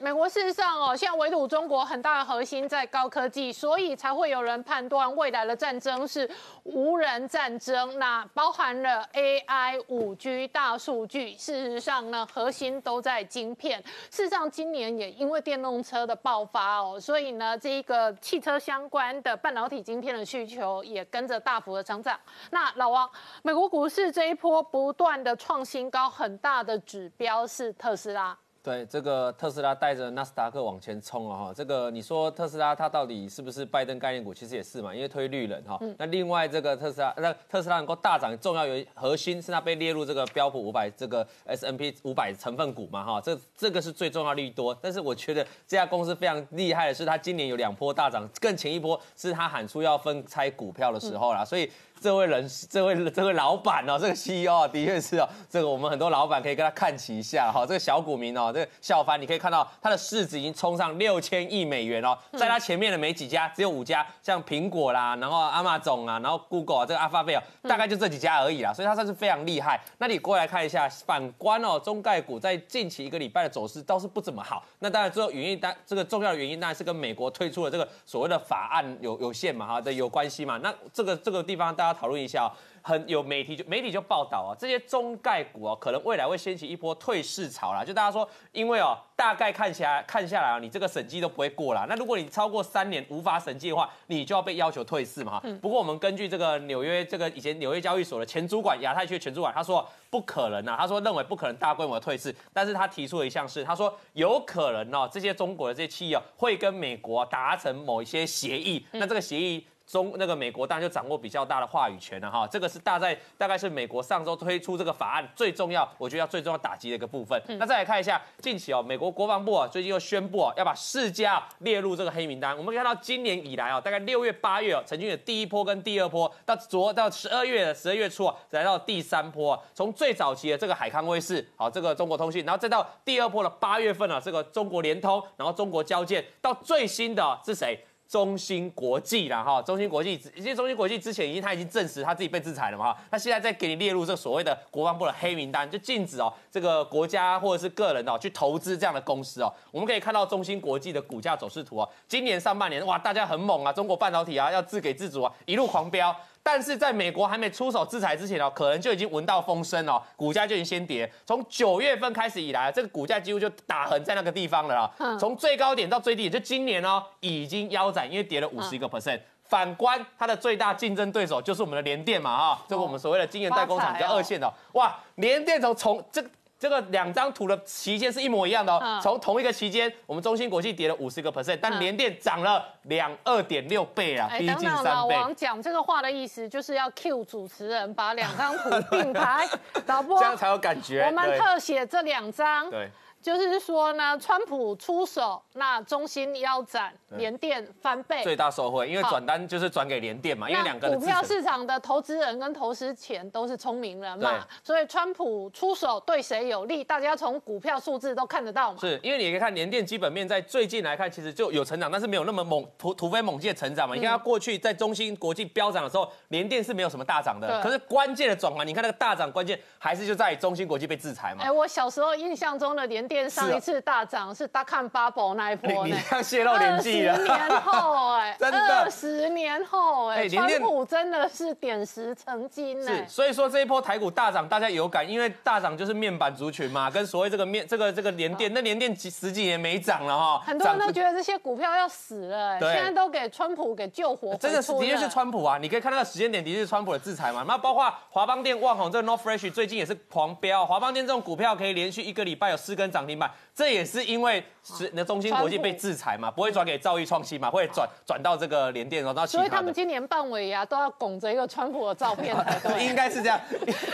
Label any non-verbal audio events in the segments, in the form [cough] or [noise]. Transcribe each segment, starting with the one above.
美国事实上哦，现在围堵中国很大的核心在高科技，所以才会有人判断未来的战争是无人战争。那包含了 AI、五 G、大数据。事实上呢，核心都在晶片。事实上，今年也因为电动车的爆发哦，所以呢，这一个汽车相关的半导体晶片的需求也跟着大幅的成长。那老王，美国股市这一波不断的创新高，很大的指标是特斯拉。对这个特斯拉带着纳斯达克往前冲了哈，这个你说特斯拉它到底是不是拜登概念股？其实也是嘛，因为推绿能哈。那另外这个特斯拉，那特斯拉能够大涨，重要原核心是它被列入这个标普五百这个 S N P 五百成分股嘛哈，这这个是最重要利多。但是我觉得这家公司非常厉害的是，它今年有两波大涨，更前一波是它喊出要分拆股票的时候啦，所以。这位人，这位这位老板哦，这个 CEO 的确是哦，这个我们很多老板可以跟他看齐一下哈。这个小股民哦，这个小凡，你可以看到他的市值已经冲上六千亿美元哦，在他前面的没几家，只有五家，像苹果啦，然后阿玛总啊，然后 Google 啊，这个 Alphabet 大概就这几家而已啦，所以它算是非常厉害。那你过来看一下，反观哦，中概股在近期一个礼拜的走势倒是不怎么好。那当然最后原因，当这个重要的原因当然是跟美国推出了这个所谓的法案有有限嘛哈的有关系嘛。那这个这个地方大家。讨论一下，很有媒体就媒体就报道啊，这些中概股啊，可能未来会掀起一波退市潮啦。就大家说，因为哦，大概看起来看下来啊，你这个审计都不会过啦。那如果你超过三年无法审计的话，你就要被要求退市嘛。不过我们根据这个纽约这个以前纽约交易所的前主管亚太区前主管，他说不可能啊，他说认为不可能大规模退市，但是他提出了一项是，他说有可能哦，这些中国的这些企业会跟美国达成某一些协议，那这个协议。中那个美国当然就掌握比较大的话语权了哈，这个是大在大概是美国上周推出这个法案最重要，我觉得要最重要打击的一个部分。那再来看一下近期哦，美国国防部啊最近又宣布啊要把世家列入这个黑名单。我们可以看到今年以来啊，大概六月八月哦，曾经有第一波跟第二波，到昨到十二月十二月初啊，来到第三波。从最早期的这个海康威视，好这个中国通信，然后再到第二波的八月份啊，这个中国联通，然后中国交建，到最新的是谁？中芯国际啦，哈，中芯国际，因为中芯国际之前已经他已经证实他自己被制裁了嘛，哈，他现在在给你列入这所谓的国防部的黑名单，就禁止哦，这个国家或者是个人哦去投资这样的公司哦。我们可以看到中芯国际的股价走势图哦，今年上半年哇，大家很猛啊，中国半导体啊要自给自足啊，一路狂飙。但是在美国还没出手制裁之前哦，可能就已经闻到风声哦，股价就已经先跌。从九月份开始以来，这个股价几乎就打横在那个地方了啦。从最高点到最低点，就今年哦，已经腰斩，因为跌了五十一个 percent。反观它的最大竞争对手就是我们的联电嘛啊，这个我们所谓的晶圆代工厂比较二线的，哇，联电从从这。这个两张图的期间是一模一样的哦，从同一个期间，我们中芯国际跌了五十个 percent，但联电涨了两二点六倍啊，逼近三倍。老王讲这个话的意思就是要 Q 主持人把两张图并排，[laughs] 导播这样才有感觉。我们特写这两张。对。就是说呢，川普出手，那中心腰斩，联电翻倍，最大受惠，因为转单就是转给联电嘛，因为两个股票市场的投资人跟投资钱都是聪明人嘛，所以川普出手对谁有利，大家从股票数字都看得到嘛。是因为你可以看联电基本面在最近来看，其实就有成长，但是没有那么猛突突飞猛进的成长嘛。你看它过去在中芯国际飙涨的时候，联电是没有什么大涨的，可是关键的转换，你看那个大涨关键还是就在中芯国际被制裁嘛。哎，我小时候印象中的联电上一次大。涨是大看 bubble 那一波呢？[laughs] 你这样泄露年纪了。十年后哎，真的二十年后哎，[laughs] 川普真的是点石成金呢。是，所以说这一波台股大涨，大家有感，因为大涨就是面板族群嘛，跟所谓这个面这个这个连电，那连电几十几年没涨了哈。很多人都觉得这些股票要死了，现在都给川普给救活。真的是的确是川普啊！你可以看那个时间点，的确是川普的制裁嘛。那包括华邦电、旺宏这个 North Fresh 最近也是狂飙，华邦电这种股票可以连续一个礼拜有四根涨停板，这也是因为。是那中芯国际被制裁嘛，不会转给兆易创新嘛，会转转到这个联电，然后所以他们今年办尾牙都要拱着一个川普的照片，[laughs] 应该是这样，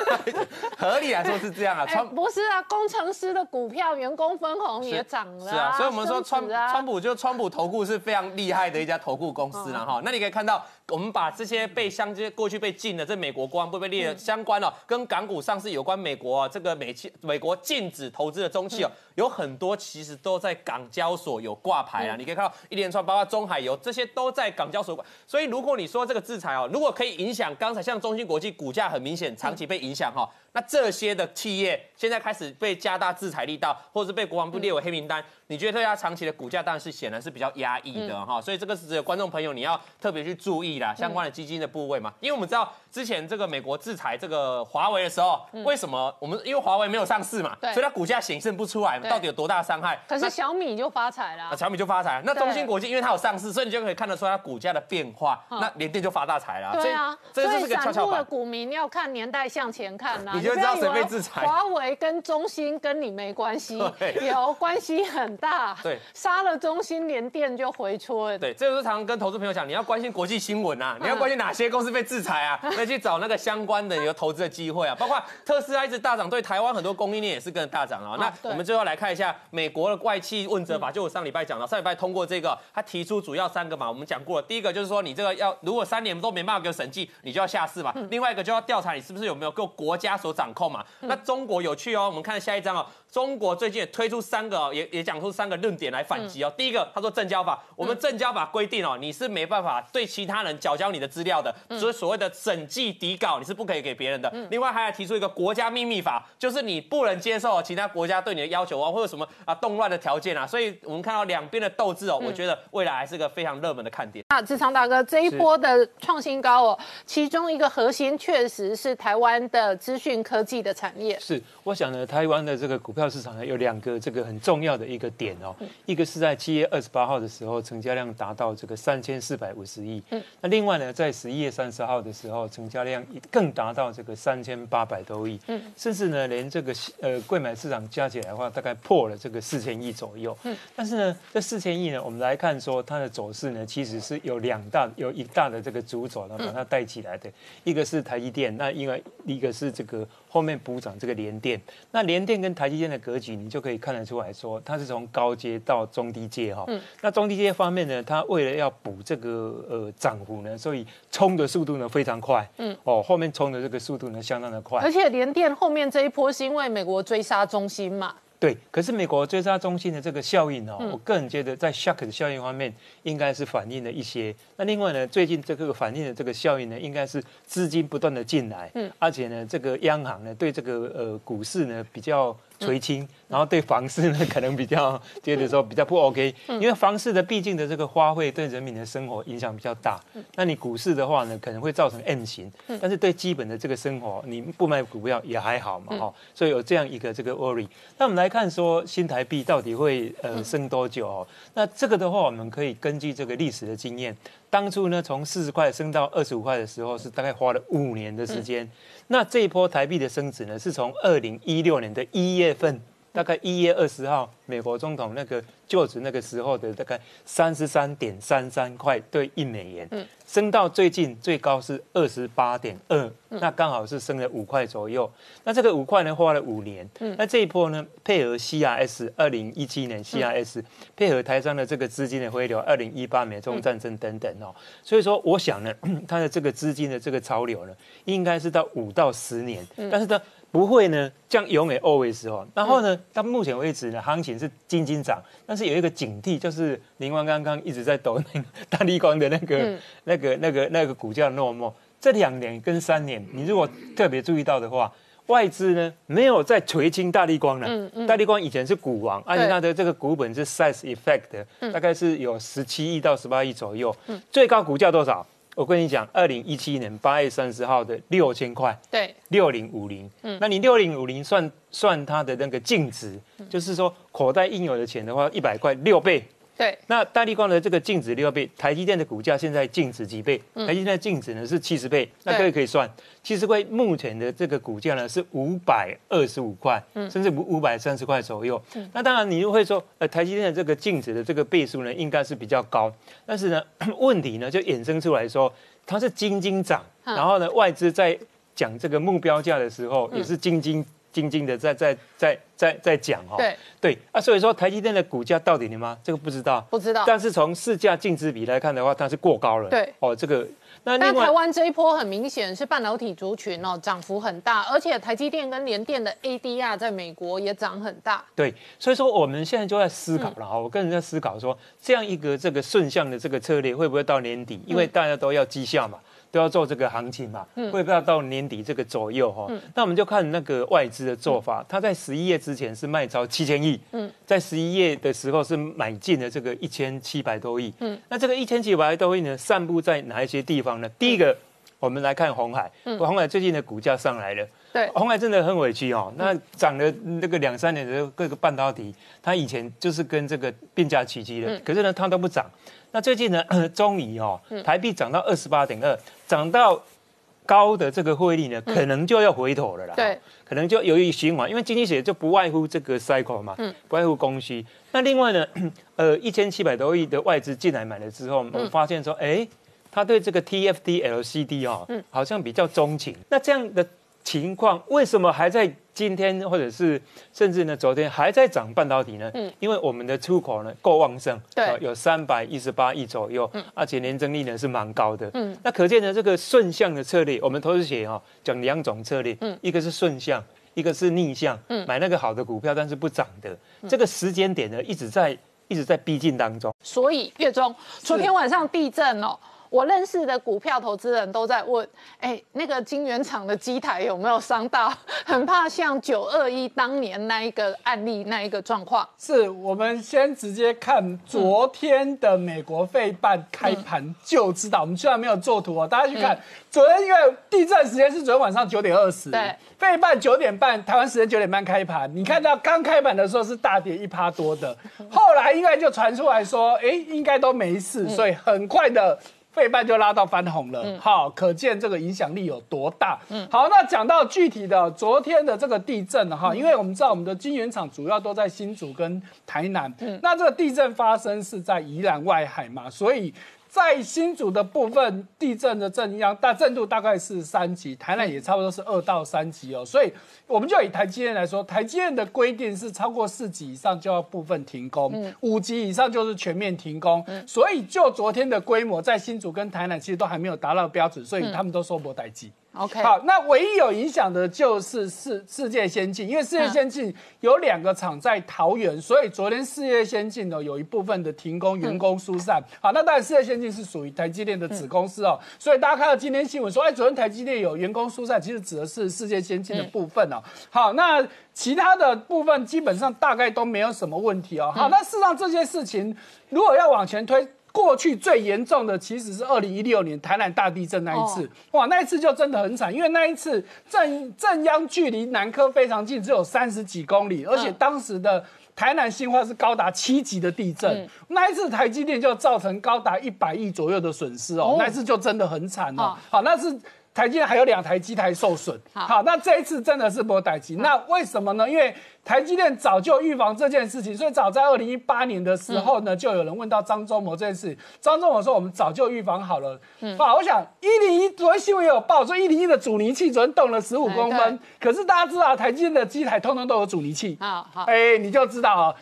[laughs] 合理来说是这样啊。川不是啊，工程师的股票、员工分红也涨了。是啊，所以我们说川川普就川普投顾是非常厉害的一家投顾公司了哈。那你可以看到，我们把这些被相接过去被禁的，这美国国安部被列相关哦，跟港股上市有关，美国这个美期美国禁止投资的中期哦，有很多其实都在港交所有挂牌啊，你可以看到一连串，包括中海油这些都在港交所挂。所以如果你说这个制裁哦，如果可以影响刚才像中芯国际股价很明显长期被影响哈，那这些的企业现在开始被加大制裁力道，或者是被国防部列为黑名单，你觉得对它长期的股价当然是显然是比较压抑的哈。所以这个是只有观众朋友你要特别去注意啦，相关的基金的部位嘛，因为我们知道之前这个美国制裁这个华为的时候，为什么我们因为华为没有上市嘛，所以它股价显现不出来到底有多大伤害。可是小米就发财了，小米就发财。那中芯国际因为它有上市，所以你就可以看得出它股价的变化。那联电就发大财了。对啊，这就是个跷跷板。股民要看年代向前看呐，你就知道谁被制裁。华为跟中兴跟你没关系，[laughs] 有关系很大。[laughs] 对，杀了中兴，连电就回春。对，这就是常常跟投资朋友讲，你要关心国际新闻啊，你要关心哪些公司被制裁啊，[laughs] 那去找那个相关的有投资的机会啊。包括特斯拉一直大涨，对台湾很多供应链也是跟着大涨啊。那我们最后来看一下美国的外企问责法，就我上礼拜讲了，上礼拜通过这个，他提出主要三个嘛，我们讲过了。第一个就是说，你这个要如果三年都没办法给我审计，你就要下市嘛。另外一个就要调查你是不是有没有够国家所掌控嘛。那中国有趣哦，我们看下一章哦。中国最近也推出三个，也也讲出三个论点来反击哦。第一个，他说证交法，我们证交法规定哦，你是没办法对其他人缴交你的资料的，所以所谓的审计底稿你是不可以给别人的。另外还要提出一个国家秘密法，就是你不能接受其他国家对你的要求啊，或者什么啊动乱的条件啊。所以我们看到两边的斗志哦，我觉得未来还是个非常热门的看点。那志昌大哥这一波的创新高哦，其中一个核心确实是台湾的资讯科技的产业。是，我想呢，台湾的这个股票市场呢有两。个这个很重要的一个点哦，一个是在七月二十八号的时候，成交量达到这个三千四百五十亿。嗯，那另外呢，在十一月三十号的时候，成交量更达到这个三千八百多亿。嗯，甚至呢，连这个呃贵买市场加起来的话，大概破了这个四千亿左右。嗯，但是呢，这四千亿呢，我们来看说它的走势呢，其实是有两大有一大的这个主轴呢，把它带起来的。一个是台积电，那因为一个是这个后面补涨这个联电。那联电跟台积电的格局，你就可以。看得出来说，它是从高阶到中低阶哈。嗯。那中低阶方面呢，它为了要补这个呃涨幅呢，所以冲的速度呢非常快。嗯。哦，后面冲的这个速度呢相当的快。而且联电后面这一波是因为美国追杀中心嘛。对。可是美国追杀中心的这个效应哦，我个人觉得在 shock 的效应方面应该是反映了一些。那另外呢，最近这个反映的这个效应呢，应该是资金不断的进来。嗯。而且呢，这个央行呢对这个呃股市呢比较。垂青，然后对房市呢，可能比较觉得说比较不 [laughs] OK，因为房市的毕竟的这个花费对人民的生活影响比较大。那你股市的话呢，可能会造成 M 型，但是对基本的这个生活，你不买股票也还好嘛，哈。所以有这样一个这个 worry。那我们来看说新台币到底会呃升多久？哦，那这个的话，我们可以根据这个历史的经验。当初呢，从四十块升到二十五块的时候，是大概花了五年的时间。那这一波台币的升值呢，是从二零一六年的一月份，大概一月二十号，美国总统那个就职那个时候的大概三十三点三三块兑一美元。升到最近最高是二十八点二，那刚好是升了五块左右。那这个五块呢，花了五年。那这一波呢，配合 CRS 二零一七年 CRS，配合台商的这个资金的回流，二零一八美中战争等等哦。所以说，我想呢，[clears throat] 它的这个资金的这个潮流呢，应该是到五到十年。但是呢，不会呢，这样永远 always 哦。然后呢，到目前为止呢，行情是金金涨，但是有一个警惕，就是林光刚刚一直在抖那个大立光的那个那。个那个那个股价落寞，这两年跟三年，你如果特别注意到的话，外资呢没有在垂青大力光了。嗯嗯，大力光以前是股王，而且它的这个股本是 size effect，大概是有十七亿到十八亿左右。嗯，最高股价多少？我跟你讲，二零一七年八月三十号的六千块。对，六零五零。嗯，那你六零五零算算它的那个净值，就是说口袋应有的钱的话，一百块六倍。对，那大力光的这个净值六倍，台积电的股价现在净值几倍？台积电的净值呢是七十倍，那各位可以算，七十块目前的这个股价呢是五百二十五块，甚至五五百三十块左右。那当然你又会说，呃，台积电的这个净值的这个倍数呢应该是比较高，但是呢 [clears throat] 问题呢就衍生出来说，它是金金涨，然后呢外资在讲这个目标价的时候也是金金。静静的在在在在在讲哈。对对啊，所以说台积电的股价到底你吗？这个不知道，不知道。但是从市价净值比来看的话，它是过高了。对哦，这个。那但台湾这一波很明显是半导体族群哦，涨幅很大，而且台积电跟联电的 ADR 在美国也涨很大。对，所以说我们现在就在思考了哈，我个人在思考说，这样一个这个顺向的这个策略会不会到年底？因为大家都要绩效嘛。都要做这个行情嘛，会不会到年底这个左右哈？那我们就看那个外资的做法，他在十一月之前是卖超七千亿，在十一月的时候是买进了这个一千七百多亿。那这个一千七百多亿呢，散布在哪一些地方呢？第一个，我们来看红海，红海最近的股价上来了，对，红海真的很委屈哦。那涨了那个两三年的各个半导体，它以前就是跟这个并驾齐驱的，可是呢，它都不涨。那最近呢，[clears throat] 终于哦，台币涨到二十八点二，涨到高的这个汇率呢，可能就要回头了啦。对，可能就由于循环，因为经济学就不外乎这个 cycle 嘛，嗯不外乎供需。那另外呢，[clears throat] 呃，一千七百多亿的外资进来买了之后，我们发现说，哎，他对这个 TFT LCD 哦，好像比较钟情。那这样的。情况为什么还在今天，或者是甚至呢昨天还在涨半导体呢？嗯，因为我们的出口呢够旺盛，对，有三百一十八亿左右，嗯，而且年增率呢是蛮高的，嗯，那可见呢这个顺向的策略，我们投资学哈讲两种策略，嗯，一个是顺向，一个是逆向，嗯，买那个好的股票但是不涨的，这个时间点呢一直在一直在逼近当中，所以月中昨天晚上地震哦。我认识的股票投资人都在问，哎，那个金源厂的机台有没有伤到？很怕像九二一当年那一个案例那一个状况。是我们先直接看昨天的美国费半开盘就知道。我们虽然没有做图哦，大家去看昨天，因为地震时间是昨天晚上九点二十，对，费半九点半，台湾时间九点半开盘。你看到刚开盘的时候是大跌一趴多的，[laughs] 后来应该就传出来说，哎，应该都没事，所以很快的。费半就拉到翻红了，好，可见这个影响力有多大。嗯，好，那讲到具体的昨天的这个地震哈，因为我们知道我们的金源厂主要都在新竹跟台南，嗯，那这个地震发生是在宜兰外海嘛，所以。在新竹的部分，地震的震央大震度大概是三级，台南也差不多是二到三级哦。所以我们就以台积电来说，台积电的规定是超过四级以上就要部分停工，五级以上就是全面停工。所以就昨天的规模，在新竹跟台南其实都还没有达到标准，所以他们都说不待机。OK，好，那唯一有影响的就是世世界先进，因为世界先进有两个厂在桃园，所以昨天世界先进呢有一部分的停工，员工疏散。好，那当然世界先进是属于台积电的子公司哦，所以大家看到今天新闻说，哎，昨天台积电有员工疏散，其实指的是世界先进的部分哦。好，那其他的部分基本上大概都没有什么问题哦。好，那事实上这些事情如果要往前推。过去最严重的其实是二零一六年台南大地震那一次，哇，那一次就真的很惨，因为那一次震震央距离南科非常近，只有三十几公里，而且当时的台南新化是高达七级的地震，那一次台积电就造成高达一百亿左右的损失哦，那一次就真的很惨哦。好，那是。台积电还有两台机台受损，好，那这一次真的是波台积，那为什么呢？因为台积电早就预防这件事情，所以早在二零一八年的时候呢，就有人问到张忠谋这件事，张忠谋说我们早就预防好了。嗯。好，我想一零一昨天新闻也有报说一零一的阻尼器昨天动了十五公分，可是大家知道台积电的机台通通都有阻尼器，好，好，哎，你就知道啊。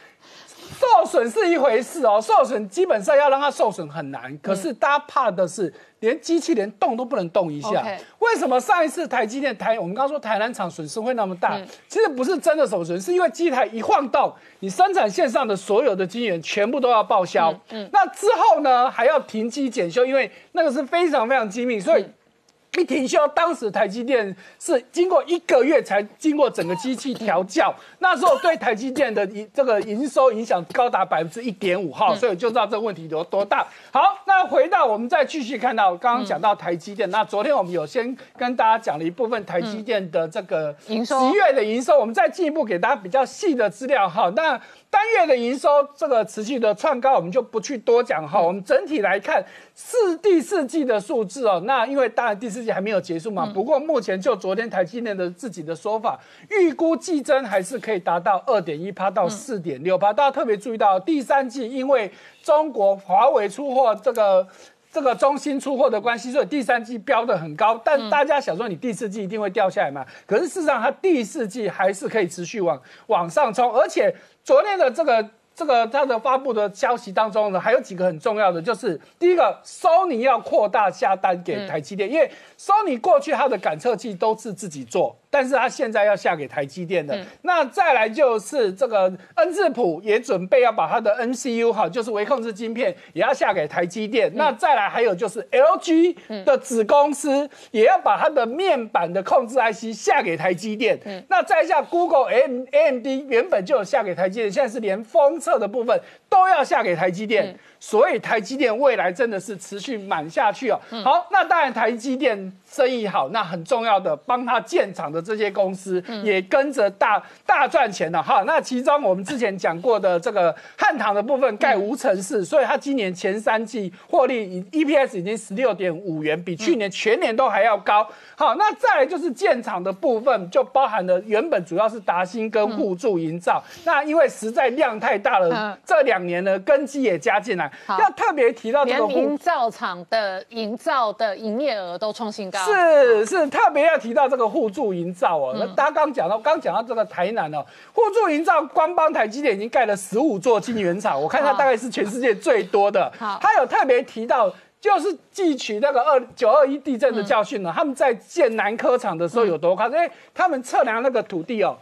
受损是一回事哦，受损基本上要让它受损很难，可是大家怕的是连机器连动都不能动一下。为什么上一次台积电台我们刚刚说台南厂损失会那么大？其实不是真的受损，是因为机台一晃动，你生产线上的所有的晶圆全部都要报销。嗯，那之后呢还要停机检修，因为那个是非常非常机密，所以。一停休，当时台积电是经过一个月才经过整个机器调教，那时候对台积电的营这个营收影响高达百分之一点五哈，所以就知道这个问题有多大。好，那回到我们再继续看到刚刚讲到台积电，那昨天我们有先跟大家讲了一部分台积电的这个营收，十月的营收，我们再进一步给大家比较细的资料哈。那单月的营收这个持续的创高，我们就不去多讲哈。我们整体来看四第四季的数字哦，那因为当然第四季还没有结束嘛。不过目前就昨天台积电的自己的说法，预估季增还是可以达到二点一趴到四点六趴。大家特别注意到第三季，因为中国华为出货这个。这个中心出货的关系，所以第三季标的很高，但大家想说你第四季一定会掉下来嘛？可是事实上它第四季还是可以持续往往上冲，而且昨天的这个。这个它的发布的消息当中呢，还有几个很重要的，就是第一个，Sony 要扩大下单给台积电，因为 Sony 过去它的感测器都是自己做。但是他现在要下给台积电的，那再来就是这个恩智浦也准备要把它的 NCU 哈，就是微控制晶片也要下给台积电。那再来还有就是 LG 的子公司也要把它的面板的控制 IC 下给台积电。那再下 Google、M、AMD 原本就有下给台积电，现在是连封测的部分都要下给台积电。所以台积电未来真的是持续满下去哦。好，那当然台积电生意好，那很重要的帮他建厂的这些公司也跟着大大赚钱了。哈。那其中我们之前讲过的这个汉唐的部分盖无尘室，所以他今年前三季获利 EPS 已经十六点五元，比去年全年都还要高。好，那再来就是建厂的部分，就包含了原本主要是达兴跟互助营造，那因为实在量太大了，这两年呢根基也加进来。要特别提到这个营造厂的营造的营业额都创新高，是是特别要提到这个互助营造哦。那大家刚讲到，刚讲到这个台南哦，互助营造光帮台积电已经盖了十五座晶圆厂，我看它大概是全世界最多的。他有特别提到，就是汲取那个二九二一地震的教训呢，他们在建南科厂的时候有多夸张？因为他们测量那个土地哦。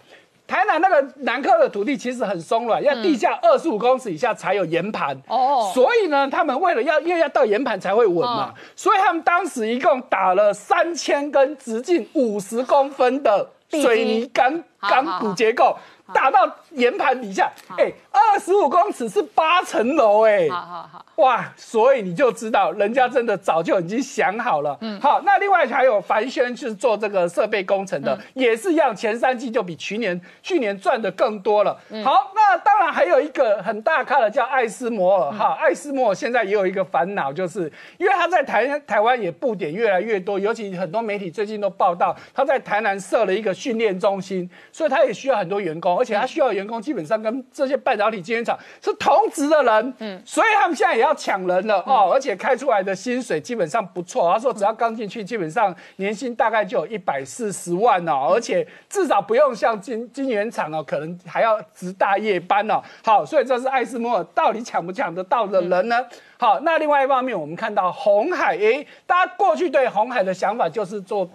台南那个南科的土地其实很松软，要地下二十五公尺以下才有岩盘哦，所以呢，他们为了要因为要到岩盘才会稳嘛，所以他们当时一共打了三千根直径五十公分的水泥钢钢骨结构。打到岩盘底下，哎，二十五公尺是八层楼，哎，好好好，哇，所以你就知道人家真的早就已经想好了。嗯，好，那另外还有凡轩是做这个设备工程的，也是一样，前三季就比去年去年赚的更多了。好，那当然还有一个很大咖的叫艾斯摩尔哈，艾斯摩尔现在也有一个烦恼，就是因为他在台台湾也布点越来越多，尤其很多媒体最近都报道他在台南设了一个训练中心，所以他也需要很多员工。而且他需要员工，基本上跟这些半导体晶圆厂是同职的人，嗯，所以他们现在也要抢人了哦。而且开出来的薪水基本上不错，他说只要刚进去，基本上年薪大概就有一百四十万哦，而且至少不用像晶晶圆厂哦，可能还要值大夜班哦。好，所以这是艾斯摩尔到底抢不抢得到的人呢？好，那另外一方面，我们看到红海，诶，大家过去对红海的想法就是做。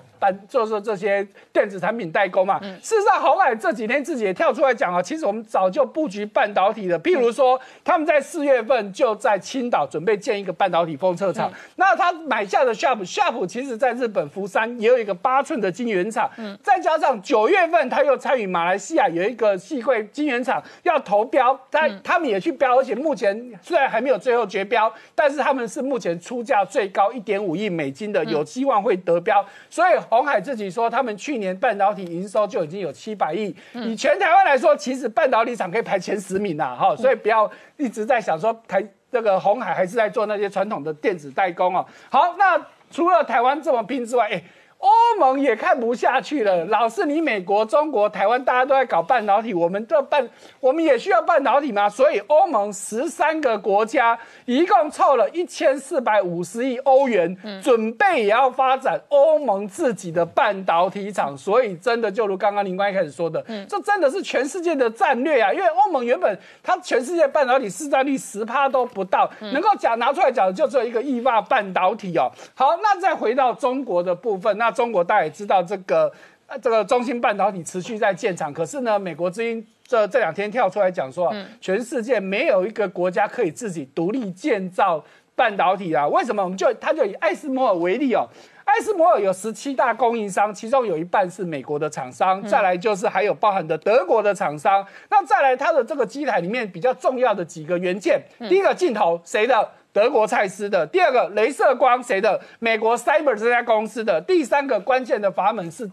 就是这些电子产品代工嘛。事实上，红海这几天自己也跳出来讲啊，其实我们早就布局半导体的。譬如说，他们在四月份就在青岛准备建一个半导体封测厂。那他买下的 Sharp，Sharp 其实在日本福山也有一个八寸的晶圆厂。再加上九月份他又参与马来西亚有一个细汇晶圆厂要投标，但他们也去标，而且目前虽然还没有最后决标，但是他们是目前出价最高一点五亿美金的，有希望会得标。所以。红海自己说，他们去年半导体营收就已经有七百亿。以全台湾来说，其实半导体厂可以排前十名啦，哈。所以不要一直在想说台这个红海还是在做那些传统的电子代工哦。好，那除了台湾这么拼之外，哎。欧盟也看不下去了，老是你美国、中国、台湾，大家都在搞半导体，我们的半，我们也需要半导体吗？所以欧盟十三个国家一共凑了一千四百五十亿欧元，准备也要发展欧盟自己的半导体厂。所以真的就如刚刚林官一开始说的，这真的是全世界的战略啊！因为欧盟原本它全世界半导体市占率十趴都不到，能够讲拿出来讲的就只有一个意化半导体哦。好，那再回到中国的部分，那。中国大家也知道，这个这个中芯半导体持续在建厂，可是呢，美国之音这这两天跳出来讲说，全世界没有一个国家可以自己独立建造半导体啊？为什么？我们就他就以爱斯摩尔为例哦，爱斯摩尔有十七大供应商，其中有一半是美国的厂商，再来就是还有包含的德国的厂商，那再来它的这个机台里面比较重要的几个元件，第一个镜头谁的？德国蔡司的第二个镭射光谁的？美国 Cyber 这家公司的第三个关键的阀门是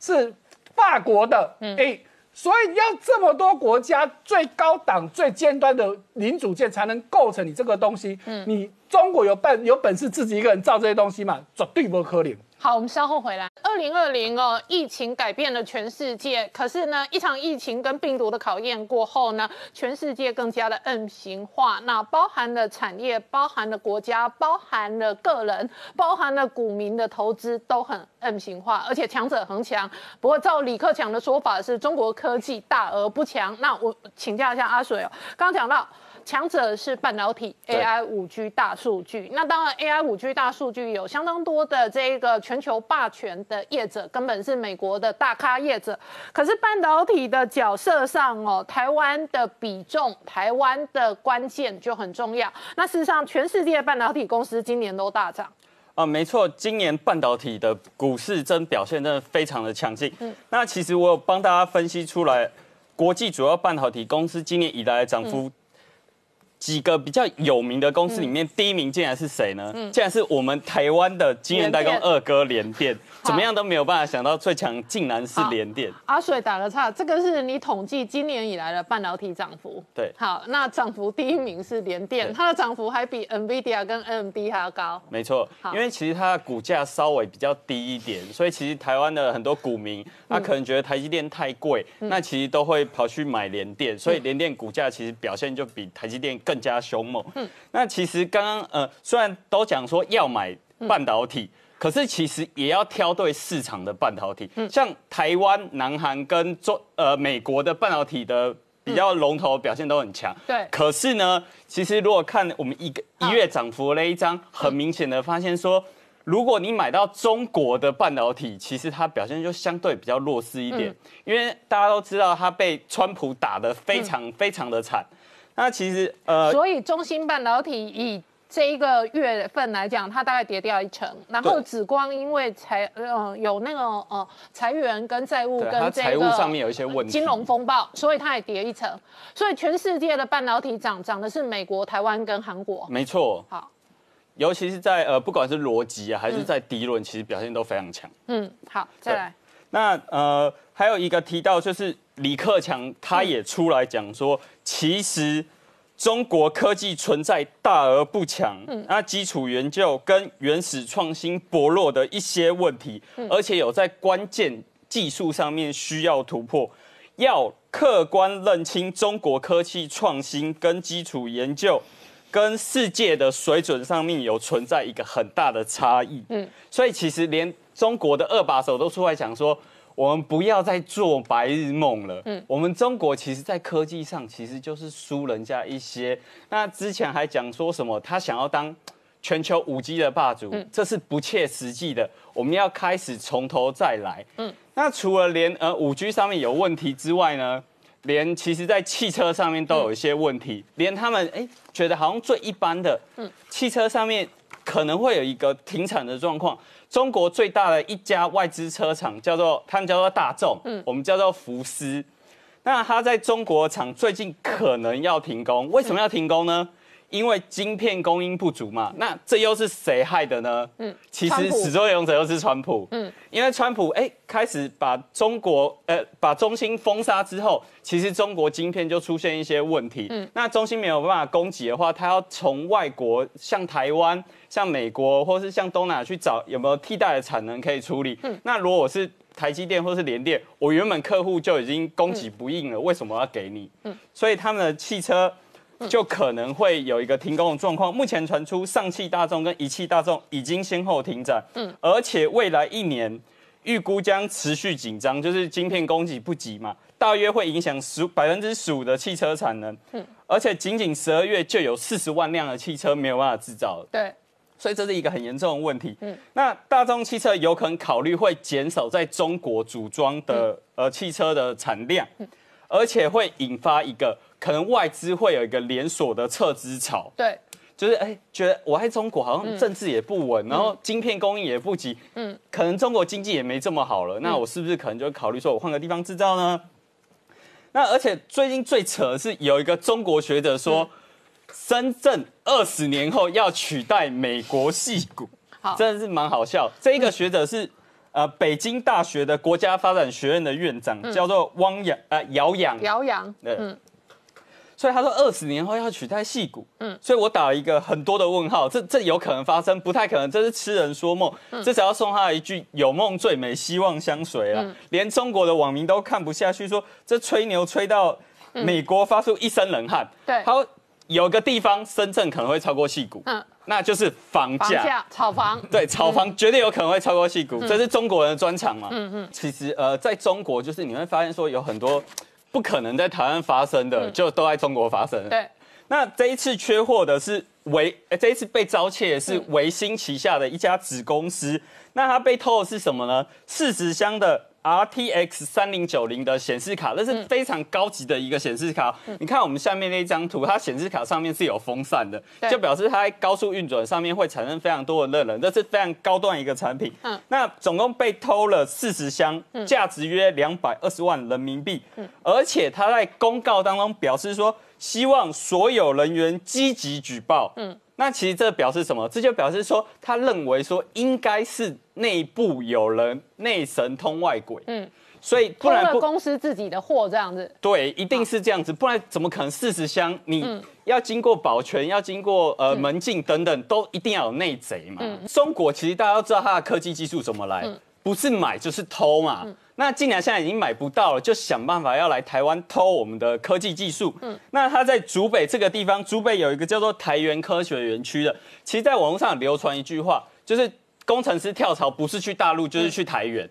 是法国的。嗯哎，所以要这么多国家最高档、最尖端的零组件才能构成你这个东西。嗯，你中国有办有本事自己一个人造这些东西吗？绝对不可能。好，我们稍后回来。二零二零哦，疫情改变了全世界。可是呢，一场疫情跟病毒的考验过后呢，全世界更加的 N 型化。那包含了产业，包含了国家，包含了个人，包含了股民的投资都很 N 型化，而且强者恒强。不过照李克强的说法，是中国科技大而不强。那我请教一下阿水哦，刚刚讲到。强者是半导体、AI、五 G、大数据。那当然，AI、五 G、大数据有相当多的这个全球霸权的业者，根本是美国的大咖业者。可是半导体的角色上哦，台湾的比重、台湾的关键就很重要。那事实上，全世界半导体公司今年都大涨。啊，没错，今年半导体的股市真表现真的非常的强劲。嗯，那其实我有帮大家分析出来，国际主要半导体公司今年以来的涨幅。几个比较有名的公司里面，第一名竟然是谁呢？嗯竟然是我们台湾的金圆代工二哥联电。怎么样都没有办法想到最强竟然是联电。阿水打个岔，这个是你统计今年以来的半导体涨幅。对，好，那涨幅第一名是联电，它的涨幅还比 NVIDIA 跟 AMD 还要高。没错，因为其实它的股价稍微比较低一点，所以其实台湾的很多股民，他可能觉得台积电太贵，那其实都会跑去买联电，所以联电股价其实表现就比台积电更加凶猛。嗯，那其实刚刚呃，虽然都讲说要买半导体。可是其实也要挑对市场的半导体，嗯像台湾、南韩跟中呃美国的半导体的比较龙头表现都很强。对。可是呢，其实如果看我们一个一月涨幅那一张，很明显的发现说，如果你买到中国的半导体，其实它表现就相对比较弱势一点，因为大家都知道它被川普打得非常非常的惨。那其实呃，所以中芯半导体以这一个月份来讲，它大概跌掉一成，然后紫光因为财呃有那个呃裁员跟债务跟这个财务上面有一些问题，金融风暴，所以它也跌一成。所以全世界的半导体涨涨的是美国、台湾跟韩国。没错。好，尤其是在呃不管是逻辑啊还是在低论，其实表现都非常强。嗯，好，再来。那呃还有一个提到就是李克强他也出来讲说，其实。中国科技存在大而不强，那基础研究跟原始创新薄弱的一些问题，而且有在关键技术上面需要突破，要客观认清中国科技创新跟基础研究跟世界的水准上面有存在一个很大的差异。嗯，所以其实连中国的二把手都出来讲说。我们不要再做白日梦了。嗯，我们中国其实，在科技上其实就是输人家一些。那之前还讲说什么，他想要当全球五 G 的霸主，这是不切实际的。我们要开始从头再来。嗯，那除了连呃五 G 上面有问题之外呢，连其实在汽车上面都有一些问题。连他们哎觉得好像最一般的，嗯，汽车上面可能会有一个停产的状况。中国最大的一家外资车厂叫做他们叫做大众，嗯，我们叫做福斯。那它在中国厂最近可能要停工，为什么要停工呢？因为晶片供应不足嘛。那这又是谁害的呢？嗯，其实始作俑者又是川普。嗯，因为川普哎开始把中国呃把中芯封杀之后，其实中国晶片就出现一些问题。嗯，那中芯没有办法供给的话，他要从外国像台湾。像美国或是像东南亚去找有没有替代的产能可以处理。嗯，那如果我是台积电或是联电，我原本客户就已经供给不应了，为什么要给你？嗯，所以他们的汽车就可能会有一个停工的状况。目前传出上汽大众跟一汽大众已经先后停展。嗯，而且未来一年预估将持续紧张，就是晶片供给不及嘛，大约会影响十百分之十五的汽车产能。嗯，而且仅仅十二月就有四十万辆的汽车没有办法制造。对。所以这是一个很严重的问题。嗯，那大众汽车有可能考虑会减少在中国组装的呃汽车的产量，而且会引发一个可能外资会有一个连锁的撤资潮。对，就是哎，觉得我在中国好像政治也不稳，然后晶片供应也不及，嗯，可能中国经济也没这么好了，那我是不是可能就考虑说我换个地方制造呢？那而且最近最扯的是有一个中国学者说。深圳二十年后要取代美国戏骨，真的是蛮好笑。这一个学者是呃北京大学的国家发展学院的院长，叫做汪洋呃姚洋。姚洋，嗯。所以他说二十年后要取代戏股，嗯，所以我打了一个很多的问号，这这有可能发生，不太可能，这是痴人说梦，至少要送他一句有梦最美，希望相随啊，连中国的网民都看不下去，说这吹牛吹到美国发出一身冷汗，对，他说有个地方深圳可能会超过戏股，嗯，那就是房价，房炒房，对，炒房绝对有可能会超过戏股，这是中国人的专长嘛，嗯嗯，其实呃，在中国就是你会发现说有很多。不可能在台湾发生的，就都在中国发生。对，那这一次缺货的是维，这一次被遭窃是维新旗下的一家子公司。那它被偷的是什么呢？四十箱的。RTX 三零九零的显示卡，那是非常高级的一个显示卡。你看我们下面那张图，它显示卡上面是有风扇的，就表示它在高速运转上面会产生非常多的热能，这是非常高端一个产品。嗯，那总共被偷了四十箱，价值约两百二十万人民币。嗯，而且他在公告当中表示说，希望所有人员积极举报。嗯。那其实这表示什么？这就表示说，他认为说应该是内部有人内神通外鬼，嗯，所以不然公司自己的货这样子，对，一定是这样子，不然怎么可能四十箱？你要经过保全，要经过呃门禁等等，都一定要有内贼嘛。中国其实大家都知道它的科技技术怎么来，不是买就是偷嘛。那既然现在已经买不到了，就想办法要来台湾偷我们的科技技术。嗯，那他在竹北这个地方，竹北有一个叫做台园科学园区的，其实在网络上流传一句话，就是工程师跳槽不是去大陆就是去台源。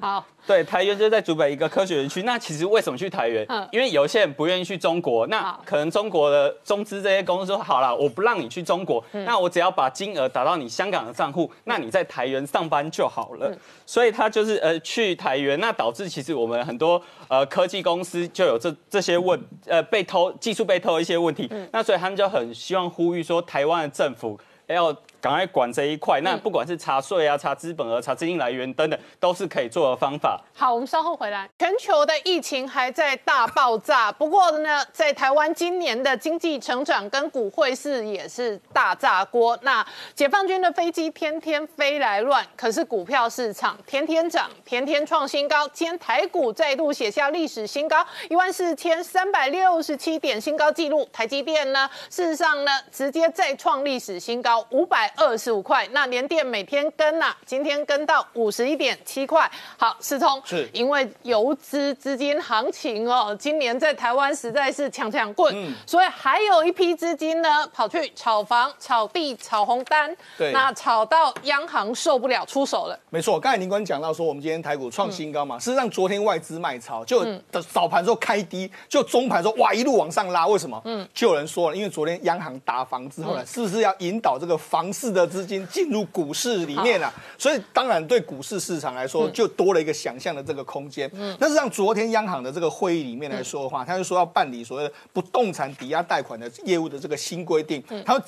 好。对，台园就在竹北一个科学园区。那其实为什么去台园？嗯，因为有些人不愿意去中国，那可能中国的中资这些公司说好了，我不让你去中国，那我只要把金额打到你香港的账户，那你在台园上班就好了。所以他就是呃去台园，那导致其实我们很多呃科技公司就有这这些问呃被偷技术被偷一些问题。那所以他们就很希望呼吁说，台湾的政府要。赶快管这一块，那不管是查税啊、查资本额、查资金来源等等，都是可以做的方法。好，我们稍后回来。全球的疫情还在大爆炸，不过呢，在台湾今年的经济成长跟股汇市也是大炸锅。那解放军的飞机天天飞来乱，可是股票市场天天涨，天天创新高。今天台股再度写下历史新高，一万四千三百六十七点新高纪录。台积电呢，事实上呢，直接再创历史新高，五百。二十五块，那连电每天跟呐，今天跟到五十一点七块。好，思聪，是因为游资资金行情哦，今年在台湾实在是强强棍，所以还有一批资金呢跑去炒房、炒地、炒红单，对，那炒到央行受不了出手了。没错，刚才您官讲到说，我们今天台股创新高嘛，事实上昨天外资卖超，就早盘时候开低，就中盘时候哇一路往上拉，为什么？嗯，就有人说了，因为昨天央行打房之后呢，是不是要引导这个房？市的资金进入股市里面了，所以当然对股市市场来说就多了一个想象的这个空间。嗯，但是像昨天央行的这个会议里面来说的话，他就说要办理所谓的不动产抵押贷款的业务的这个新规定，他说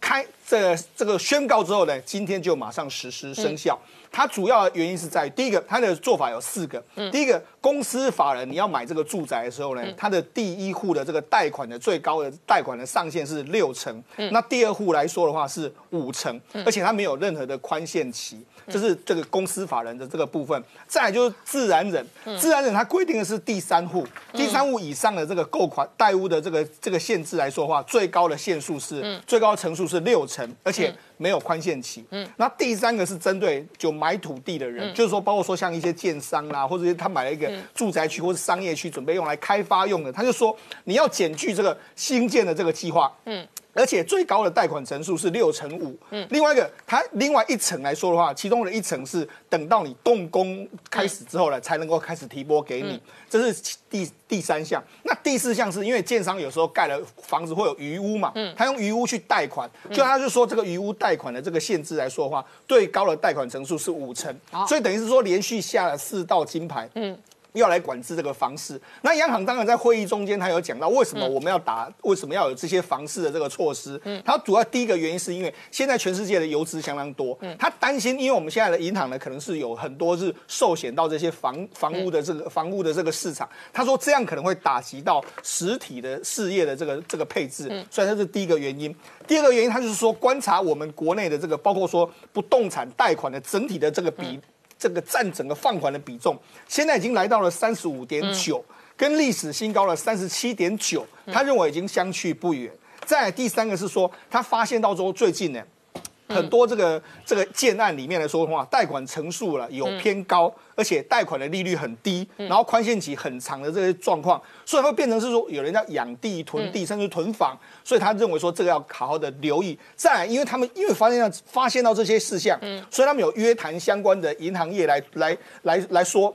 开这这个宣告之后呢，今天就马上实施生效。它主要的原因是在于第一个，它的做法有四个。第一个，公司法人你要买这个住宅的时候呢，它的第一户的这个贷款的最高的贷款的上限是六成，那第二户来说的话是五成，而且它没有任何的宽限期。这是这个公司法人的这个部分，再来就是自然人，自然人它规定的是第三户，第三户以上的这个购款贷屋的这个这个限制来说话，最高的限数是最高层数是六成，而且没有宽限期。嗯，那第三个是针对就买土地的人，就是说包括说像一些建商啊，或者是他买了一个住宅区或者商业区，准备用来开发用的，他就说你要减去这个新建的这个计划。嗯。而且最高的贷款层数是六成五，嗯，另外一个，它另外一层来说的话，其中的一层是等到你动工开始之后呢，才能够开始提拨给你，这是第第三项。那第四项是因为建商有时候盖了房子会有余屋嘛，嗯，他用余屋去贷款，就他就说这个余屋贷款的这个限制来说的话，最高的贷款层数是五成，所以等于是说连续下了四道金牌，嗯。要来管制这个房市，那央行当然在会议中间，他有讲到为什么我们要打，为什么要有这些房市的这个措施。嗯，他主要第一个原因是因为现在全世界的游资相当多，嗯他担心，因为我们现在的银行呢，可能是有很多是受险到这些房房屋的这个房屋的这个市场。他说这样可能会打击到实体的事业的这个这个配置，嗯所以这是第一个原因。第二个原因，他就是说观察我们国内的这个，包括说不动产贷款的整体的这个比。这个占整个放款的比重，现在已经来到了三十五点九。跟历史新高了三十七点九，他认为已经相去不远。再来第三个是说，他发现到说最近呢。很多这个这个建案里面来说的话，贷款成数了有偏高，而且贷款的利率很低，然后宽限期很长的这些状况，所以会变成是说有人要养地、囤地，甚至囤房，所以他认为说这个要好好的留意。再来，因为他们因为发现到发现到这些事项，所以他们有约谈相关的银行业来来来来说。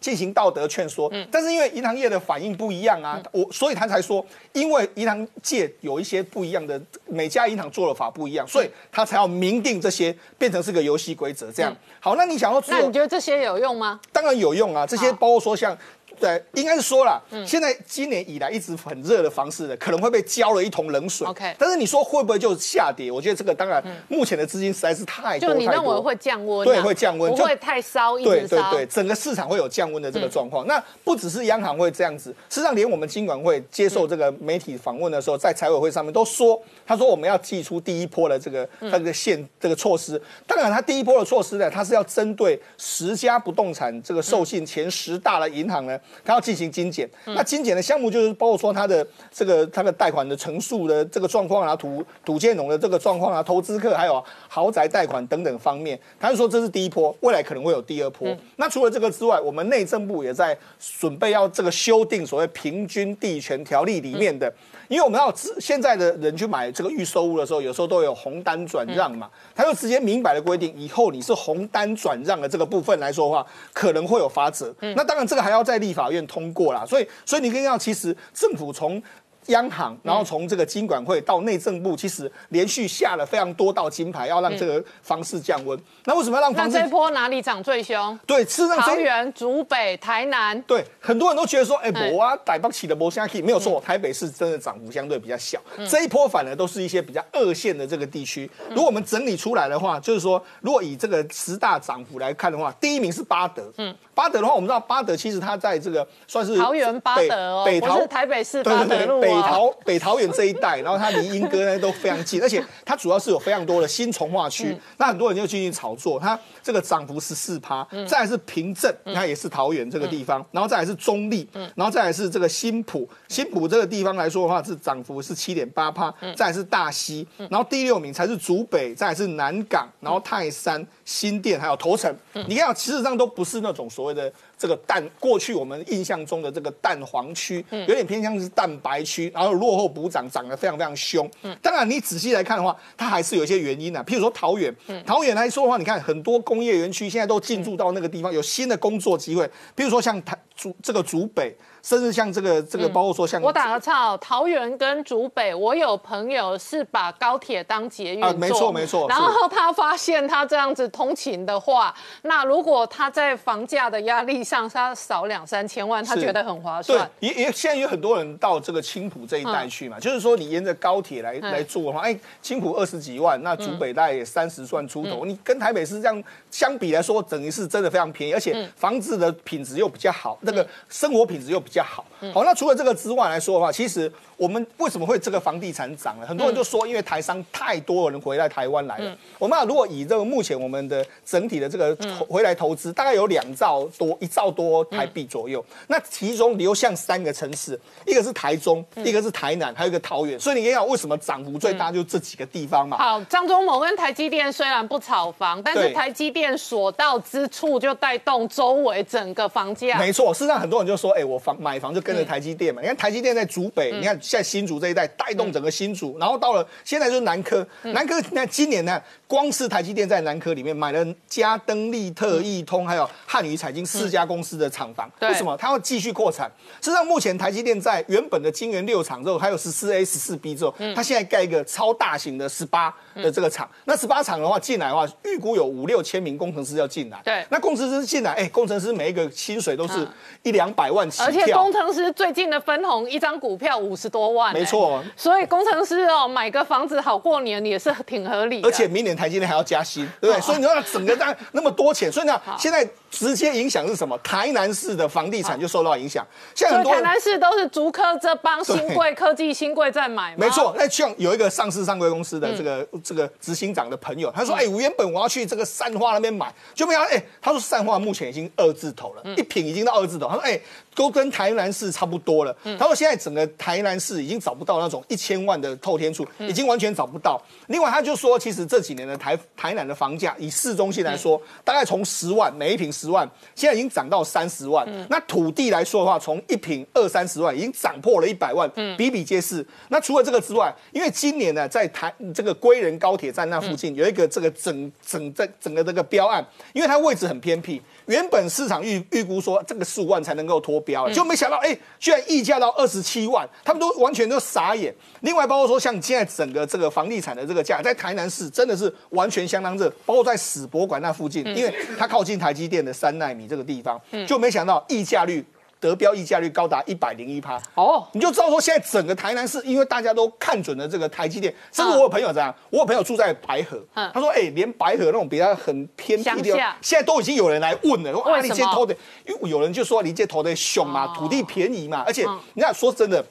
进行道德劝说，但是因为银行业的反应不一样啊，我所以他才说，因为银行界有一些不一样的，每家银行做的法不一样，所以他才要明定这些，变成是个游戏规则。这样好，那你想要，那你觉得这些有用吗？当然有用啊，这些包括说像。对，应该是说了，现在今年以来一直很热的房市的，可能会被浇了一桶冷水。OK，但是你说会不会就下跌？我觉得这个当然，目前的资金实在是太多就你认为会降温？对，会降温，不会太烧，对对对，整个市场会有降温的这个状况。那不只是央行会这样子，事实上连我们金管会接受这个媒体访问的时候，在财委会上面都说，他说我们要祭出第一波的这个这个限这个措施。当然，他第一波的措施呢，他是要针对十家不动产这个授信前十大的银行呢，他要进行精。简，那精简的项目就是包括说它的这个它的贷款的成数的这个状况啊，土土建农的这个状况啊，投资客还有豪宅贷款等等方面。他就说这是第一波，未来可能会有第二波。那除了这个之外，我们内政部也在准备要这个修订所谓平均地权条例里面的。因为我们要现在的人去买这个预售屋的时候，有时候都有红单转让嘛，他就直接明白的规定，以后你是红单转让的这个部分来说的话，可能会有罚则。那当然这个还要在立法院通过啦，所以所以你可以看到，其实政府从。央行，然后从这个金管会到内政部，其实连续下了非常多道金牌，要让这个房市降温。那为什么要让房市？那这波哪里涨最凶？对，事实上，桃园、竹北、台南。对，很多人都觉得说，哎，我啊，台北起的波下去没有错，台北市真的涨幅相对比较小。这一波反而都是一些比较二线的这个地区。如果我们整理出来的话，就是说，如果以这个十大涨幅来看的话，第一名是巴德。嗯，巴德的话，我们知道巴德其实它在这个算是桃园巴德哦，北桃台北市巴德路北桃北桃园。这一带，然后它离莺歌呢都非常近，而且它主要是有非常多的新从化区，那很多人就进行炒作。它这个涨幅十四趴，再来是平镇，它也是桃园这个地方，然后再来是中立，然后再来是这个新浦，新浦这个地方来说的话是涨幅是七点八趴，再来是大溪，然后第六名才是竹北，再来是南港，然后泰山、新店还有头城。你看，其实上都不是那种所谓的。这个蛋过去我们印象中的这个蛋黄区，有点偏向是蛋白区，然后落后补涨，涨得非常非常凶。当然你仔细来看的话，它还是有一些原因的。譬如说桃园，桃园来说的话，你看很多工业园区现在都进驻到那个地方，有新的工作机会。譬如说像台竹这个竹北。甚至像这个这个，包括说像我打个岔，桃园跟竹北，我有朋友是把高铁当捷运啊，没错没错。然后他发现他这样子通勤的话，那如果他在房价的压力上，他少两三千万，他觉得很划算。对，也也现在有很多人到这个青浦这一带去嘛，就是说你沿着高铁来来做的话，哎，青浦二十几万，那竹北大概也三十万出头，你跟台北市这样相比来说，等于是真的非常便宜，而且房子的品质又比较好，那个生活品质又比较好。好，那除了这个之外来说的话，其实我们为什么会这个房地产涨了？很多人就说，因为台商太多人回来台湾来了。我们如果以这个目前我们的整体的这个回来投资，大概有两兆多，一兆多台币左右。那其中流向三个城市，一个是台中，一个是台南，还有一个桃园。所以你可以讲为什么涨幅最大，就这几个地方嘛。好，张忠谋跟台积电虽然不炒房，但是台积电所到之处就带动周围整个房价。没错，事实上很多人就说，哎，我房买房就。跟着台积电嘛，你看台积电在竹北，你看现在新竹这一带带动整个新竹，然后到了现在就是南科，南科那今年呢，光是台积电在南科里面买了嘉登、利特、易通还有汉语财经四家公司的厂房，为什么？它要继续扩产。实际上，目前台积电在原本的晶圆六厂之后，还有十四 A、十四 B 之后，它现在盖一个超大型的十八的这个厂。那十八厂的话进来的话，预估有五六千名工程师要进来。对，那工程师进来，哎，工程师每一个薪水都是一两百万起跳。而且工程师最近的分红，一张股票五十多万。没错。所以工程师哦，买个房子好过年也是挺合理。而且明年台积电还要加薪，对不对？所以你要整个那那么多钱，所以呢，现在。直接影响是什么？台南市的房地产就受到影响。像很多台南市都是竹科这帮新贵科技新贵在买。没错，那像有一个上市上柜公司的这个这个执行长的朋友，他说：“哎，我原本我要去这个善化那边买，就没有哎，他说善化目前已经二字头了，一品已经到二字头。他说：哎，都跟台南市差不多了。他说现在整个台南市已经找不到那种一千万的透天处，已经完全找不到。另外他就说，其实这几年的台台南的房价，以市中心来说，大概从十万每一平十万，现在已经涨到三十万。那土地来说的话，从一平二三十万，已经涨破了一百万，比比皆是。那除了这个之外，因为今年呢，在台这个归仁高铁站那附近有一个这个整整这整个这个标案，因为它位置很偏僻。原本市场预预估说这个十五万才能够脱标，就没想到哎，居然溢价到二十七万，他们都完全都傻眼。另外，包括说像现在整个这个房地产的这个价，在台南市真的是完全相当热，包括在史博馆那附近，因为它靠近台积电的三纳米这个地方，就没想到溢价率。得标溢价率高达一百零一趴。哦，你就知道说现在整个台南市，因为大家都看准了这个台积电，甚至我有朋友这样，我有朋友住在白河，他说哎，连白河那种比较很偏僻的，现在都已经有人来问了，说啊，你这投的，因为有人就说你这投的凶嘛，土地便宜嘛，而且你看说真的。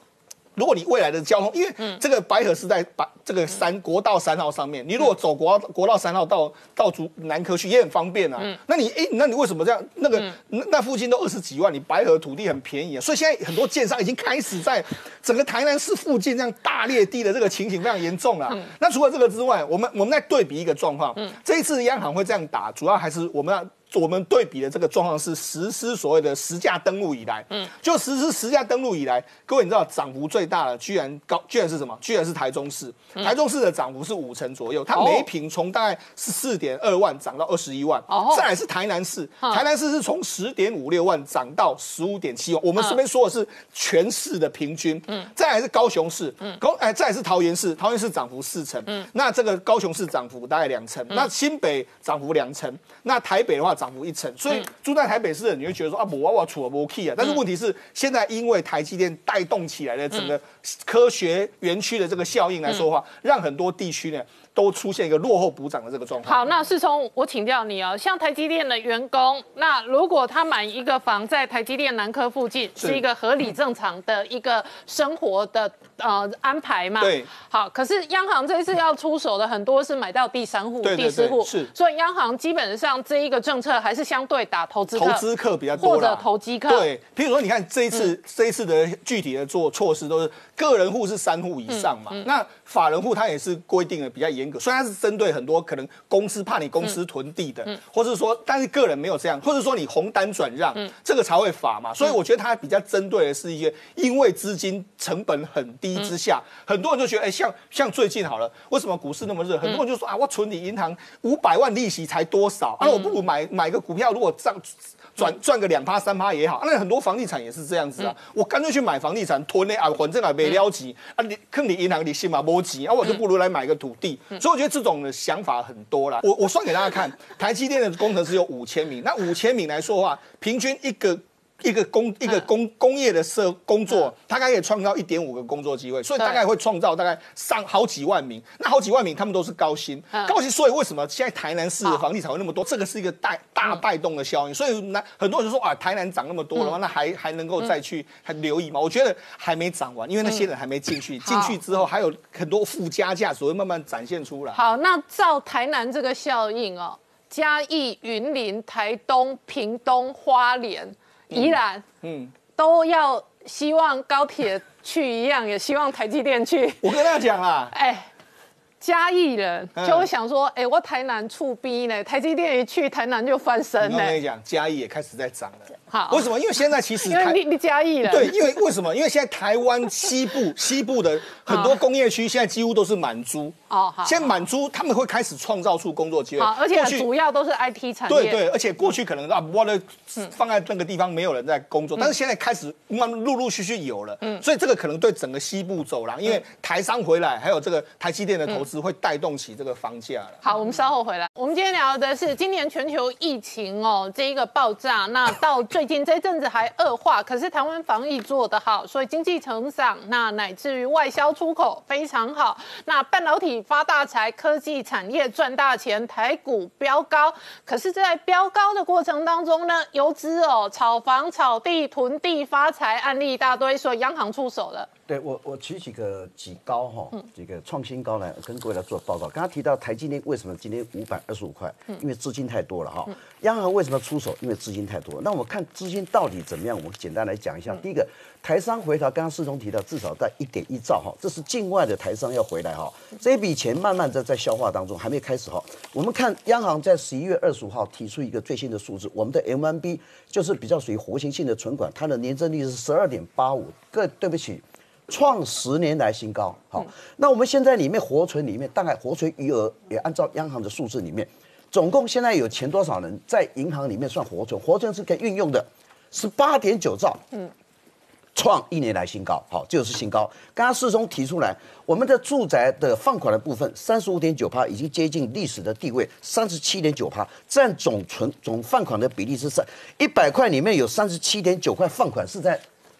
如果你未来的交通，因为这个白河是在白这个三国道三号上面，你如果走国国道三号到到竹南科去也很方便啊。那你哎，那你为什么这样？那个那附近都二十几万，你白河土地很便宜啊。所以现在很多建商已经开始在整个台南市附近这样大裂地的这个情形非常严重了。那除了这个之外，我们我们再对比一个状况，这一次央行会这样打，主要还是我们要。我们对比的这个状况是实施所谓的实价登录以来，嗯，就实施实价登录以来，各位你知道涨幅最大的居然高，居然是什么？居然是台中市，台中市的涨幅是五成左右，它每平从大概十四点二万涨到二十一万，哦，再来是台南市，台南市是从十点五六万涨到十五点七万，我们这边说的是全市的平均，嗯，再来是高雄市，嗯，高哎再来是桃园市，桃园市涨幅四成，嗯，那这个高雄市涨幅大概两成，那新北涨幅两成，那台北的话涨。涨幅一成，所以住在台北市的你会觉得说啊，我我处了不 key 啊。但是问题是，现在因为台积电带动起来的整个科学园区的这个效应来说话，让很多地区呢。都出现一个落后补涨的这个状况。好，那世聪，我请教你哦，像台积电的员工，那如果他买一个房在台积电南科附近，是一个合理正常的一个生活的呃安排嘛？对。好，可是央行这一次要出手的很多是买到第三户、第四户，是。所以央行基本上这一个政策还是相对打投资投资客比较多或者投机客。对。譬如说，你看这一次这一次的具体的做措施都是个人户是三户以上嘛？那法人户它也是规定的比较严格。虽然是针对很多可能公司怕你公司囤地的，或是说，但是个人没有这样，或者说你红单转让，这个才会罚嘛。所以我觉得它比较针对的是一些因为资金成本很低之下，很多人就觉得，哎，像像最近好了，为什么股市那么热？很多人就说啊，我存你银行五百万利息才多少，那我不如买买个股票，如果涨。赚赚个两趴三趴也好，那很多房地产也是这样子啊。我干脆去买房地产囤呢啊，反正啊没了急啊，你坑你银行你信嘛摸急啊，我就不如来买个土地。所以我觉得这种的想法很多啦。我我算给大家看，台积电的工程师有五千名，那五千名来说的话，平均一个。一个工一个工工业的社工作，大概可以创造一点五个工作机会，所以大概会创造大概上好几万名。那好几万名，他们都是高薪，高薪。所以为什么现在台南市的房地产会那么多？这个是一个带大带动的效应。所以那很多人就说啊，台南涨那么多的话，那还还能够再去还留意吗？我觉得还没涨完，因为那些人还没进去，进去之后还有很多附加价值会慢慢展现出来。好，那照台南这个效应哦，嘉义、云林、台东、屏东、花莲。宜兰，嗯，都要希望高铁去一样，也希望台积电去。我跟他讲啦，[laughs] 哎，嘉义人就会想说，哎，我台南触逼呢，台积电一去，台南就翻身呢。我跟你讲，嘉义也开始在涨了。好，为什么？因为现在其实因为你你嘉义了。对，因为为什么？因为现在台湾西部西部的很多工业区现在几乎都是满租。哦，好。现在满租，他们会开始创造出工作机会。好，而且主要都是 IT 产业。对对，而且过去可能啊，我的放在那个地方没有人在工作，但是现在开始慢慢陆陆续续有了。嗯。所以这个可能对整个西部走廊，因为台商回来，还有这个台积电的投资，会带动起这个房价了。好，我们稍后回来。我们今天聊的是今年全球疫情哦，这一个爆炸，那到最近这阵子。还恶化，可是台湾防疫做得好，所以经济成长，那乃至于外销出口非常好。那半导体发大财，科技产业赚大钱，台股飙高。可是，在飙高的过程当中呢，游资哦，炒房、炒地、囤地发财案例一大堆，所以央行出手了。对我，我举几个几高哈，几个创新高来跟各位来做报告。刚刚提到台积电为什么今天五百二十五块？因为资金太多了哈。央行为什么出手？因为资金太多。那我们看资金到底怎么样？我们简单来讲一下。第一个，台商回调，刚刚世忠提到至少在一点一兆哈，这是境外的台商要回来哈。这一笔钱慢慢在在消化当中，还没开始哈。我们看央行在十一月二十五号提出一个最新的数字，我们的 M1B 就是比较属于活性性的存款，它的年增率是十二点八五。各对不起。创十年来新高，好，那我们现在里面活存里面大概活存余额也按照央行的数字里面，总共现在有钱多少人在银行里面算活存？活存是可以运用的，十八点九兆，嗯，创一年来新高，好，就是新高。刚刚世忠提出来，我们的住宅的放款的部分三十五点九趴，已经接近历史的地位，三十七点九趴，占总存总放款的比例是三一百块里面有三十七点九块放款是在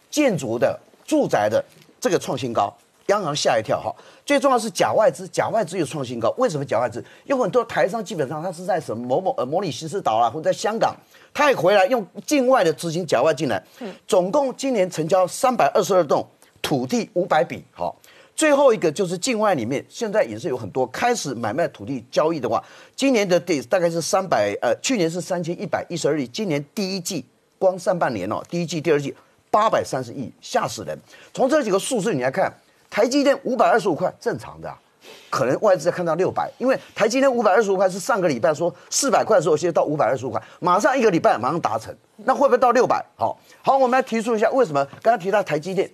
建筑的住宅的。这个创新高，央行吓一跳哈。最重要是假外资，假外资又创新高。为什么假外资？有很多台商基本上他是在什么某某呃摩里西斯岛啊，或者在香港，他也回来用境外的资金假外进来。总共今年成交三百二十二栋土地五百笔。好，最后一个就是境外里面现在也是有很多开始买卖土地交易的话，今年的地大概是三百呃，去年是三千一百一十二亿，今年第一季光上半年哦，第一季、第二季。八百三十亿，吓死人！从这几个数字你来看，台积电五百二十五块正常的，可能外资看到六百，因为台积电五百二十五块是上个礼拜说四百块的时候，现在到五百二十五块，马上一个礼拜马上达成，那会不会到六百？好，好，我们来提出一下为什么刚才提到台积电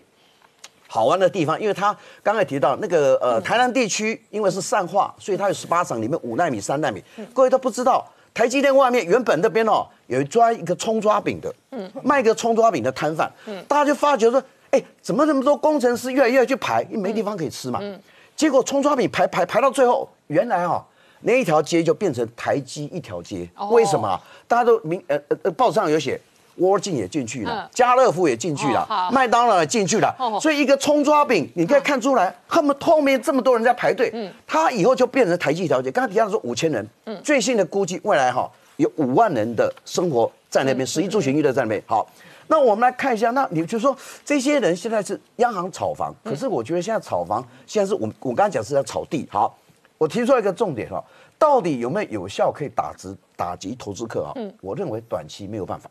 好玩的地方，因为他刚才提到那个呃台南地区，因为是散化，所以它有十八省，里面五纳米、三纳米，各位都不知道。台积电外面原本那边哦，有一抓一个葱抓饼的，嗯，卖个葱抓饼的摊贩，嗯，大家就发觉说，哎，怎么那么多工程师越来越去排，因为没地方可以吃嘛，嗯，结果葱抓饼排排排到最后，原来哈那一条街就变成台积一条街，为什么？大家都明呃呃报纸上有写。沃进也进去了，家乐福也进去了，麦当劳也进去了，所以一个葱抓饼，你可以看出来，他们后面这么多人在排队，嗯，他以后就变成台积调节。刚刚提到说五千人，嗯，最新的估计未来哈有五万人的生活在那边，十一住行娱乐在那边。好，那我们来看一下，那你就说这些人现在是央行炒房，可是我觉得现在炒房现在是我我刚刚讲是在炒地。好，我提出来一个重点哈，到底有没有有效可以打击打击投资客啊？嗯，我认为短期没有办法。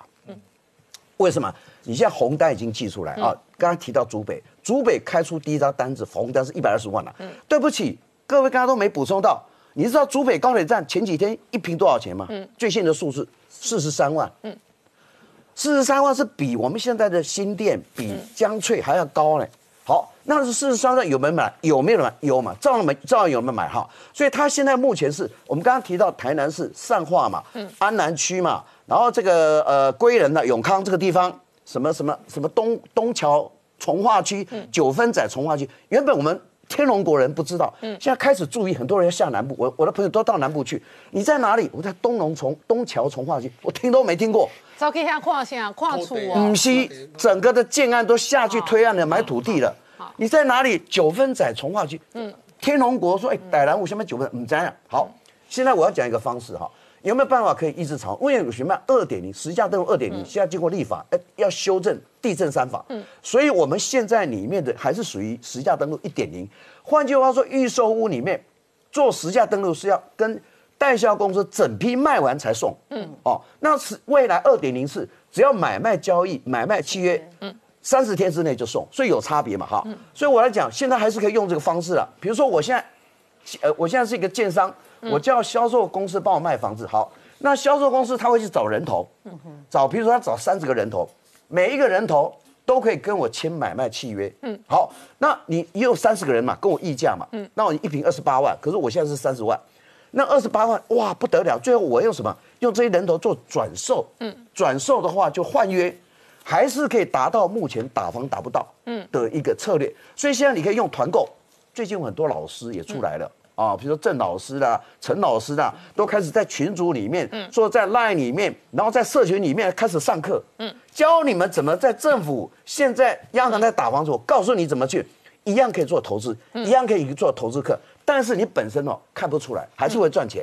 为什么？你现在红单已经寄出来啊？刚刚提到竹北，竹北开出第一张单子，红单是一百二十万了。嗯，对不起，各位刚刚都没补充到。你知道竹北高铁站前几天一平多少钱吗？嗯，最新的数字四十三万。嗯，四十三万是比我们现在的新店、比江翠还要高呢。好，那是四十三万有没有买？有没有买？有嘛？照样没，照样有没有买哈？所以他现在目前是我们刚刚提到台南市善化嘛，嗯，安南区嘛。然后这个呃归仁的永康这个地方，什么什么什么东东桥从化区、九分仔从化区，原本我们天龙国人不知道，现在开始注意，很多人要下南部。我我的朋友都到南部去，你在哪里？我在东龙从东桥从化区，我听都没听过。早可以下跨线啊，跨处啊。唔西整个的建案都下去推案了，买土地了。你在哪里？九分仔从化区。嗯。天龙国说，哎，傣南我先买九分，唔这样。好，现在我要讲一个方式哈。有没有办法可以抑制潮？因为有什么二点零，实价登录二点零，现在经过立法，哎，要修正地震三法。嗯，所以我们现在里面的还是属于实价登录一点零。换句话说，预售屋里面做实价登录是要跟代销公司整批卖完才送。嗯，哦，那是未来二点零是只要买卖交易、买卖契约，嗯，三十天之内就送，所以有差别嘛，哈。所以我来讲，现在还是可以用这个方式了。比如说，我现在，呃，我现在是一个建商。我叫销售公司帮我卖房子，好，那销售公司他会去找人头，找，比如说他找三十个人头，每一个人头都可以跟我签买卖契约，嗯，好，那你也有三十个人嘛，跟我议价嘛，嗯，那我一瓶二十八万，可是我现在是三十万，那二十八万哇不得了，最后我用什么？用这些人头做转售，嗯，转售的话就换约，还是可以达到目前打房达不到，嗯。的一个策略，所以现在你可以用团购，最近有很多老师也出来了。啊，比如说郑老师啦、陈老师啦，都开始在群组里面，嗯。说在 Line 里面，然后在社群里面开始上课，嗯，教你们怎么在政府现在央行在打房子，我告诉你怎么去，一样可以做投资，一样可以做投资客，但是你本身哦看不出来，还是会赚钱。